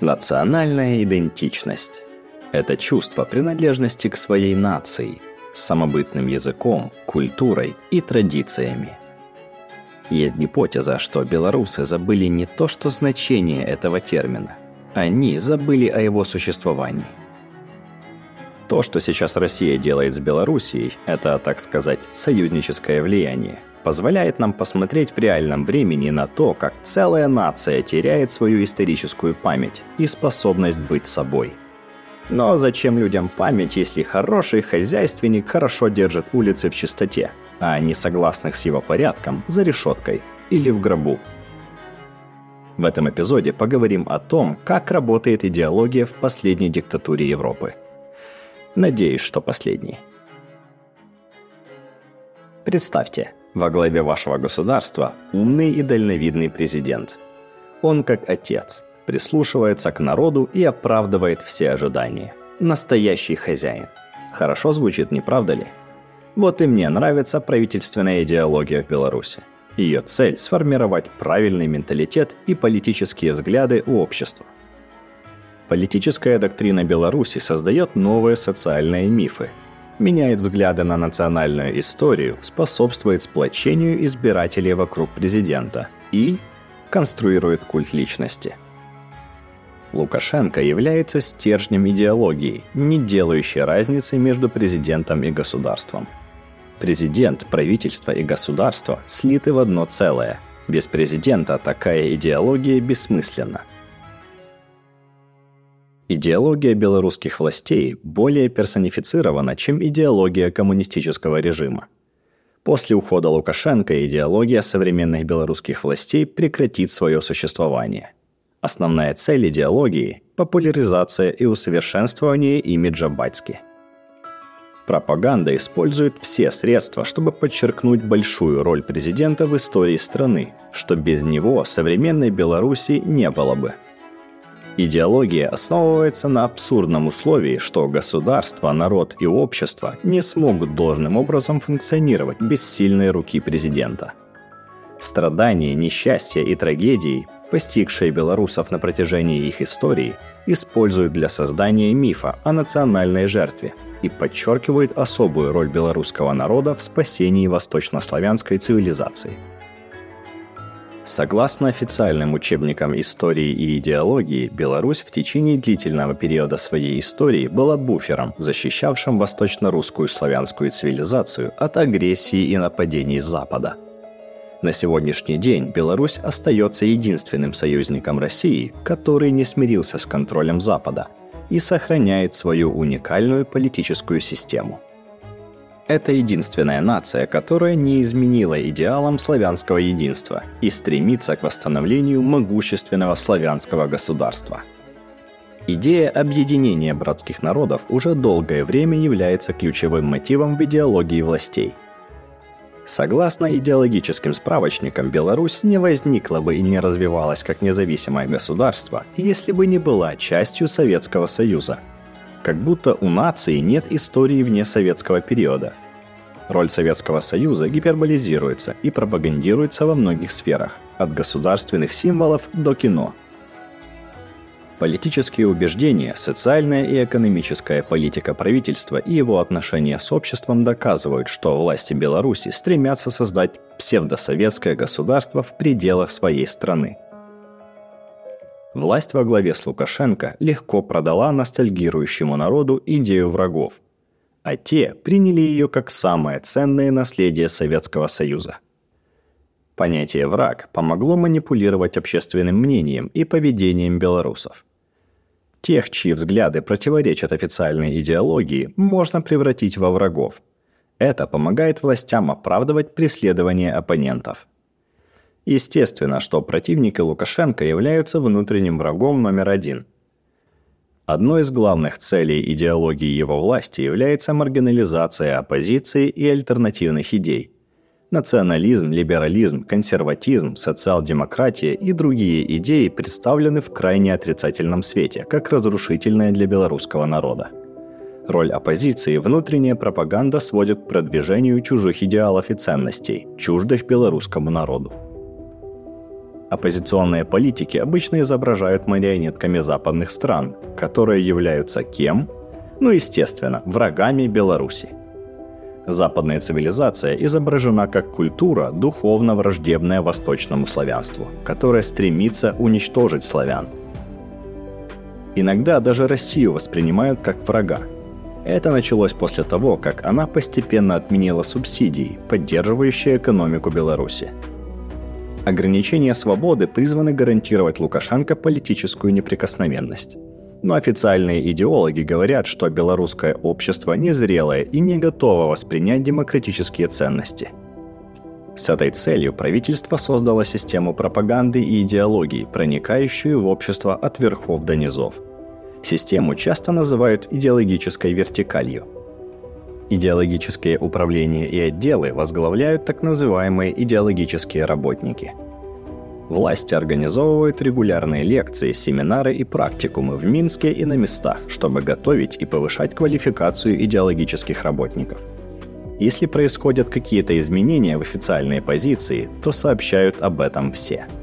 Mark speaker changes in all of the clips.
Speaker 1: Национальная идентичность – это чувство принадлежности к своей нации, самобытным языком, культурой и традициями. Есть гипотеза, что белорусы забыли не то что значение этого термина, они забыли о его существовании. То, что сейчас Россия делает с Белоруссией, это, так сказать, союзническое влияние – позволяет нам посмотреть в реальном времени на то, как целая нация теряет свою историческую память и способность быть собой. Но зачем людям память, если хороший хозяйственник хорошо держит улицы в чистоте, а несогласных с его порядком за решеткой или в гробу? В этом эпизоде поговорим о том, как работает идеология в последней диктатуре Европы. Надеюсь, что последней. Представьте, во главе вашего государства умный и дальновидный президент. Он как отец, прислушивается к народу и оправдывает все ожидания. Настоящий хозяин. Хорошо звучит, не правда ли? Вот и мне нравится правительственная идеология в Беларуси. Ее цель – сформировать правильный менталитет и политические взгляды у общества. Политическая доктрина Беларуси создает новые социальные мифы – меняет взгляды на национальную историю, способствует сплочению избирателей вокруг президента и конструирует культ личности. Лукашенко является стержнем идеологии, не делающей разницы между президентом и государством. Президент, правительство и государство слиты в одно целое. Без президента такая идеология бессмысленна – Идеология белорусских властей более персонифицирована, чем идеология коммунистического режима. После ухода Лукашенко идеология современных белорусских властей прекратит свое существование. Основная цель идеологии – популяризация и усовершенствование имиджа Батьки. Пропаганда использует все средства, чтобы подчеркнуть большую роль президента в истории страны, что без него современной Беларуси не было бы – Идеология основывается на абсурдном условии, что государство, народ и общество не смогут должным образом функционировать без сильной руки президента. Страдания, несчастья и трагедии, постигшие белорусов на протяжении их истории, используют для создания мифа о национальной жертве и подчеркивают особую роль белорусского народа в спасении восточнославянской цивилизации – Согласно официальным учебникам истории и идеологии, Беларусь в течение длительного периода своей истории была буфером, защищавшим восточно-русскую славянскую цивилизацию от агрессии и нападений Запада. На сегодняшний день Беларусь остается единственным союзником России, который не смирился с контролем Запада и сохраняет свою уникальную политическую систему – это единственная нация, которая не изменила идеалам славянского единства и стремится к восстановлению могущественного славянского государства. Идея объединения братских народов уже долгое время является ключевым мотивом в идеологии властей. Согласно идеологическим справочникам, Беларусь не возникла бы и не развивалась как независимое государство, если бы не была частью Советского Союза – как будто у нации нет истории вне советского периода. Роль Советского Союза гиперболизируется и пропагандируется во многих сферах, от государственных символов до кино. Политические убеждения, социальная и экономическая политика правительства и его отношения с обществом доказывают, что власти Беларуси стремятся создать псевдосоветское государство в пределах своей страны – Власть во главе с Лукашенко легко продала ностальгирующему народу идею врагов, а те приняли ее как самое ценное наследие Советского Союза. Понятие «враг» помогло манипулировать общественным мнением и поведением белорусов. Тех, чьи взгляды противоречат официальной идеологии, можно превратить во врагов. Это помогает властям оправдывать преследование оппонентов – Естественно, что противники Лукашенко являются внутренним врагом номер один. Одной из главных целей идеологии его власти является маргинализация оппозиции и альтернативных идей. Национализм, либерализм, консерватизм, социал-демократия и другие идеи представлены в крайне отрицательном свете, как разрушительные для белорусского народа. Роль оппозиции внутренняя пропаганда сводит к продвижению чужих идеалов и ценностей, чуждых белорусскому народу. Оппозиционные политики обычно изображают марионетками западных стран, которые являются кем? Ну, естественно, врагами Беларуси. Западная цивилизация изображена как культура, духовно враждебная восточному славянству, которая стремится уничтожить славян. Иногда даже Россию воспринимают как врага. Это началось после того, как она постепенно отменила субсидии, поддерживающие экономику Беларуси. Ограничения свободы призваны гарантировать Лукашенко политическую неприкосновенность. Но официальные идеологи говорят, что белорусское общество незрелое и не готово воспринять демократические ценности. С этой целью правительство создало систему пропаганды и идеологии, проникающую в общество от верхов до низов. Систему часто называют идеологической вертикалью – Идеологические управления и отделы возглавляют так называемые идеологические работники. Власти организовывают регулярные лекции, семинары и практикумы в Минске и на местах, чтобы готовить и повышать квалификацию идеологических работников. Если происходят какие-то изменения в официальной позиции, то сообщают об этом все –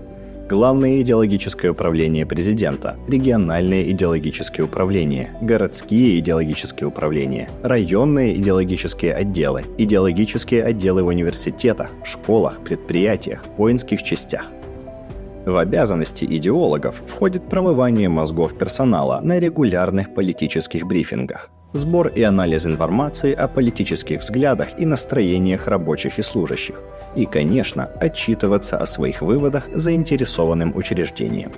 Speaker 1: Главное идеологическое управление президента, региональные идеологические управления, городские идеологические управления, районные идеологические отделы, идеологические отделы в университетах, школах, предприятиях, воинских частях. В обязанности идеологов входит промывание мозгов персонала на регулярных политических брифингах, сбор и анализ информации о политических взглядах и настроениях рабочих и служащих, и, конечно, отчитываться о своих выводах заинтересованным учреждениям.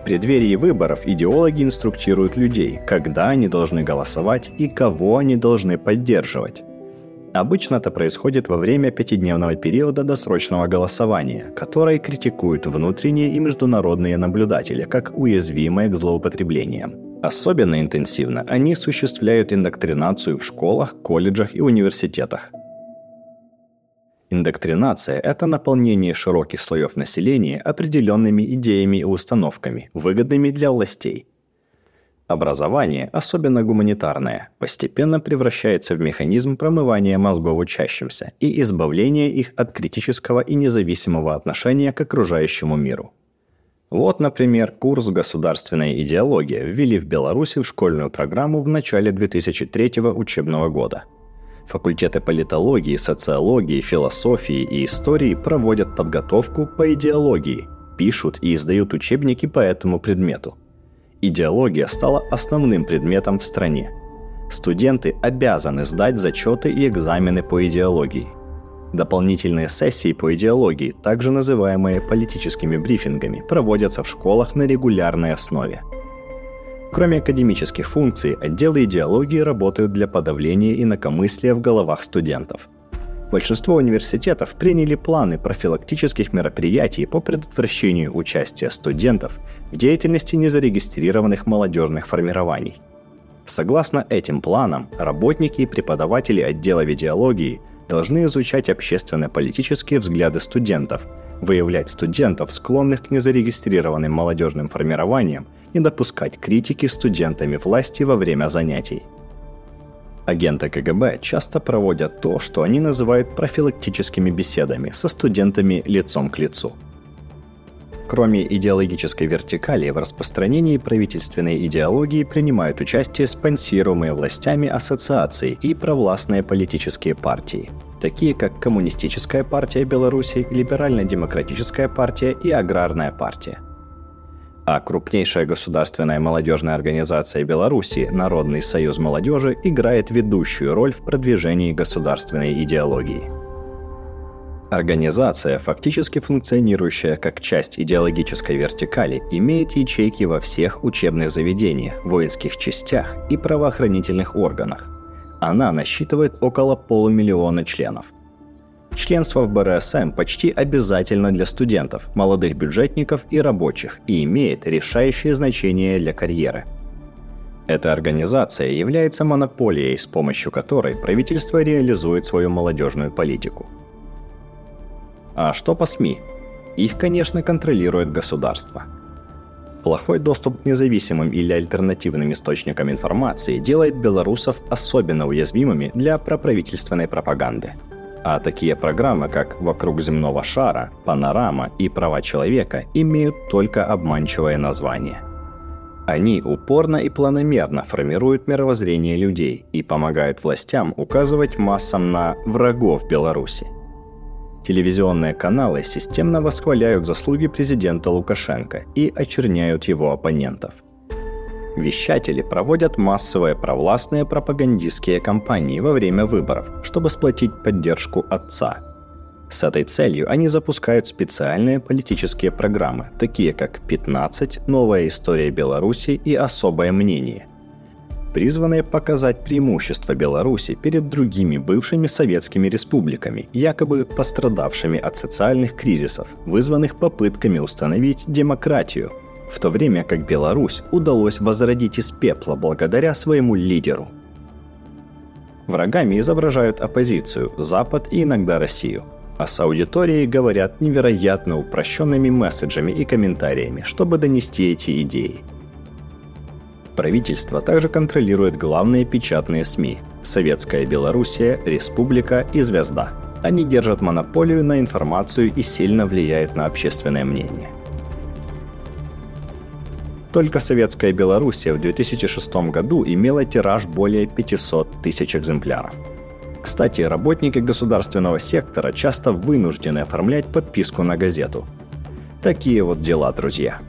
Speaker 1: В преддверии выборов идеологи инструктируют людей, когда они должны голосовать и кого они должны поддерживать. Обычно это происходит во время пятидневного периода досрочного голосования, которое критикуют внутренние и международные наблюдатели как уязвимые к злоупотреблениям. Особенно интенсивно они осуществляют индоктринацию в школах, колледжах и университетах. Индоктринация – это наполнение широких слоев населения определенными идеями и установками, выгодными для властей. Образование, особенно гуманитарное, постепенно превращается в механизм промывания мозгов учащимся и избавления их от критического и независимого отношения к окружающему миру. Вот, например, курс «Государственная идеология» ввели в Беларуси в школьную программу в начале 2003 учебного года – Факультеты политологии, социологии, философии и истории проводят подготовку по идеологии, пишут и издают учебники по этому предмету. Идеология стала основным предметом в стране. Студенты обязаны сдать зачеты и экзамены по идеологии. Дополнительные сессии по идеологии, также называемые политическими брифингами, проводятся в школах на регулярной основе – Кроме академических функций, отделы идеологии работают для подавления инакомыслия в головах студентов. Большинство университетов приняли планы профилактических мероприятий по предотвращению участия студентов в деятельности незарегистрированных молодежных формирований. Согласно этим планам, работники и преподаватели отдела идеологии должны изучать общественно-политические взгляды студентов, выявлять студентов, склонных к незарегистрированным молодежным формированиям – не допускать критики студентами власти во время занятий. Агенты КГБ часто проводят то, что они называют профилактическими беседами со студентами лицом к лицу. Кроме идеологической вертикали, в распространении правительственной идеологии принимают участие спонсируемые властями ассоциации и провластные политические партии, такие как Коммунистическая партия Беларуси, Либерально-демократическая партия и Аграрная партия – а крупнейшая государственная молодежная организация Беларуси Народный союз молодежи играет ведущую роль в продвижении государственной идеологии. Организация, фактически функционирующая как часть идеологической вертикали, имеет ячейки во всех учебных заведениях, воинских частях и правоохранительных органах. Она насчитывает около полумиллиона членов – Членство в БРСМ почти обязательно для студентов, молодых бюджетников и рабочих и имеет решающее значение для карьеры. Эта организация является монополией, с помощью которой правительство реализует свою молодежную политику. А что по СМИ? Их, конечно, контролирует государство. Плохой доступ к независимым или альтернативным источникам информации делает белорусов особенно уязвимыми для проправительственной пропаганды – А такие программы, как «Вокруг земного шара», «Панорама» и «Права человека» имеют только обманчивое название. Они упорно и планомерно формируют мировоззрение людей и помогают властям указывать массам на врагов Беларуси. Телевизионные каналы системно восхваляют заслуги президента Лукашенко и очерняют его оппонентов – Вещатели проводят массовые провластные пропагандистские кампании во время выборов, чтобы сплотить поддержку отца. С этой целью они запускают специальные политические программы, такие как «15», «Новая история Беларуси» и «Особое мнение», призванные показать преимущество Беларуси перед другими бывшими советскими республиками, якобы пострадавшими от социальных кризисов, вызванных попытками установить демократию – в то время как Беларусь удалось возродить из пепла благодаря своему лидеру. Врагами изображают оппозицию, Запад и иногда Россию. А с аудиторией говорят невероятно упрощенными месседжами и комментариями, чтобы донести эти идеи. Правительство также контролирует главные печатные СМИ – Советская Белоруссия, Республика и Звезда. Они держат монополию на информацию и сильно влияют на общественное мнение. Только советская Белоруссия в 2006 году имела тираж более 500 тысяч экземпляров. Кстати, работники государственного сектора часто вынуждены оформлять подписку на газету. Такие вот дела, друзья.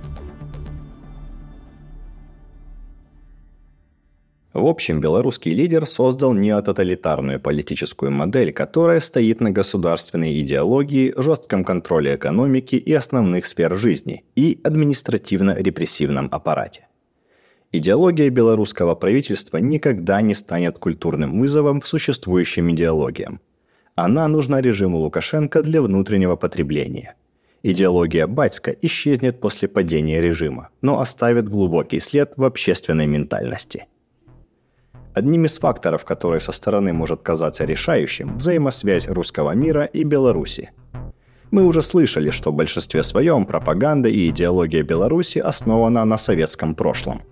Speaker 1: В общем, белорусский лидер создал неототалитарную политическую модель, которая стоит на государственной идеологии, жестком контроле экономики и основных сфер жизни и административно-репрессивном аппарате. Идеология белорусского правительства никогда не станет культурным вызовом существующим идеологиям. Она нужна режиму Лукашенко для внутреннего потребления. Идеология Батька исчезнет после падения режима, но оставит глубокий след в общественной ментальности – Одним из факторов, который со стороны может казаться решающим, взаимосвязь русского мира и Беларуси. Мы уже слышали, что в большинстве своем пропаганда и идеология Беларуси основана на советском прошлом.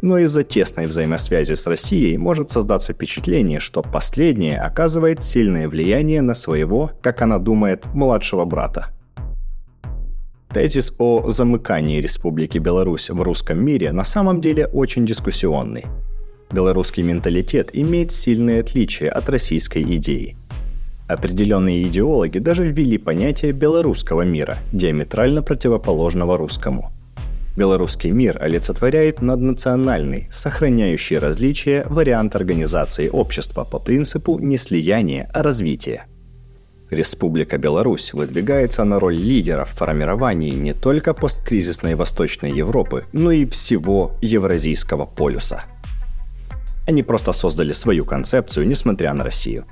Speaker 1: Но из-за тесной взаимосвязи с Россией может создаться впечатление, что последнее оказывает сильное влияние на своего, как она думает, младшего брата. Тезис о замыкании Республики Беларусь в русском мире на самом деле очень дискуссионный – Белорусский менталитет имеет сильные отличия от российской идеи. Определенные идеологи даже ввели понятие белорусского мира, диаметрально противоположного русскому. Белорусский мир олицетворяет наднациональный, сохраняющий различия вариант организации общества по принципу не слияния, а развития. Республика Беларусь выдвигается на роль лидера в формировании не только посткризисной Восточной Европы, но и всего Евразийского полюса – они просто создали свою концепцию, несмотря на Россию.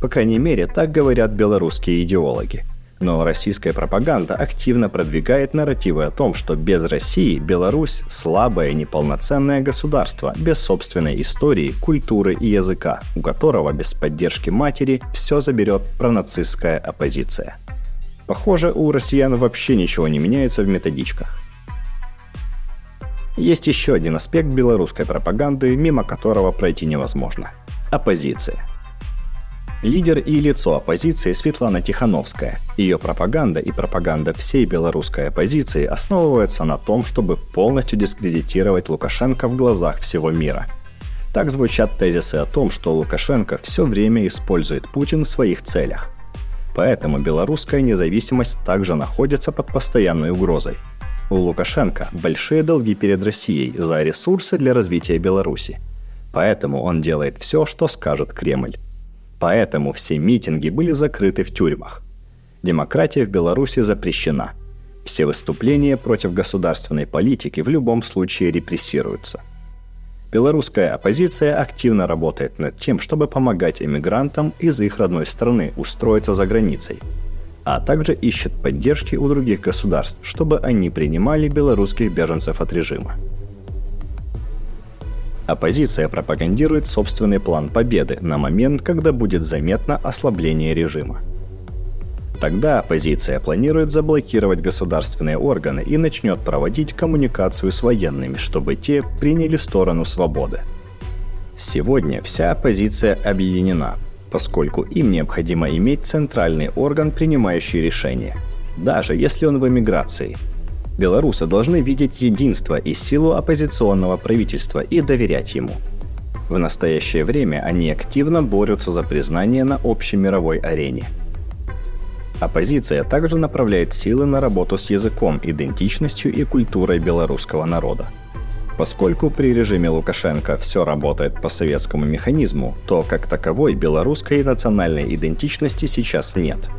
Speaker 1: По крайней мере, так говорят белорусские идеологи. Но российская пропаганда активно продвигает нарративы о том, что без России Беларусь – слабое неполноценное государство, без собственной истории, культуры и языка, у которого без поддержки матери все заберет пронацистская оппозиция. Похоже, у россиян вообще ничего не меняется в методичках. Есть еще один аспект белорусской пропаганды, мимо которого пройти невозможно. Оппозиция. Лидер и лицо оппозиции Светлана Тихановская. Ее пропаганда и пропаганда всей белорусской оппозиции основывается на том, чтобы полностью дискредитировать Лукашенко в глазах всего мира. Так звучат тезисы о том, что Лукашенко все время использует Путин в своих целях. Поэтому белорусская независимость также находится под постоянной угрозой – у Лукашенко большие долги перед Россией за ресурсы для развития Беларуси. Поэтому он делает все, что скажет Кремль. Поэтому все митинги были закрыты в тюрьмах. Демократия в Беларуси запрещена. Все выступления против государственной политики в любом случае репрессируются. Белорусская оппозиция активно работает над тем, чтобы помогать эмигрантам из их родной страны устроиться за границей – а также ищет поддержки у других государств, чтобы они принимали белорусских беженцев от режима. Оппозиция пропагандирует собственный план победы на момент, когда будет заметно ослабление режима. Тогда оппозиция планирует заблокировать государственные органы и начнет проводить коммуникацию с военными, чтобы те приняли сторону свободы. Сегодня вся оппозиция объединена, поскольку им необходимо иметь центральный орган, принимающий решения, даже если он в эмиграции. Белорусы должны видеть единство и силу оппозиционного правительства и доверять ему. В настоящее время они активно борются за признание на общей мировой арене. Оппозиция также направляет силы на работу с языком, идентичностью и культурой белорусского народа. Поскольку при режиме Лукашенко все работает по советскому механизму, то как таковой белорусской национальной идентичности сейчас нет.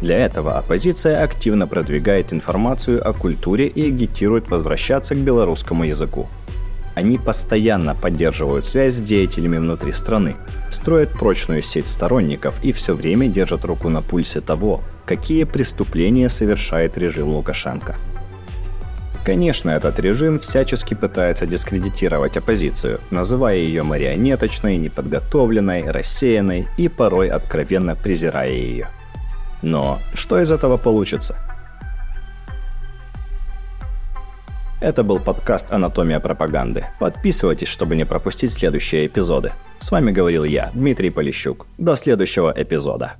Speaker 1: Для этого оппозиция активно продвигает информацию о культуре и агитирует возвращаться к белорусскому языку. Они постоянно поддерживают связь с деятелями внутри страны, строят прочную сеть сторонников и все время держат руку на пульсе того, какие преступления совершает режим Лукашенко – Конечно, этот режим всячески пытается дискредитировать оппозицию, называя ее марионеточной, неподготовленной, рассеянной и порой откровенно презирая ее. Но что из этого получится? Это был подкаст «Анатомия пропаганды». Подписывайтесь, чтобы не пропустить следующие эпизоды. С вами говорил я, Дмитрий Полищук. До следующего эпизода.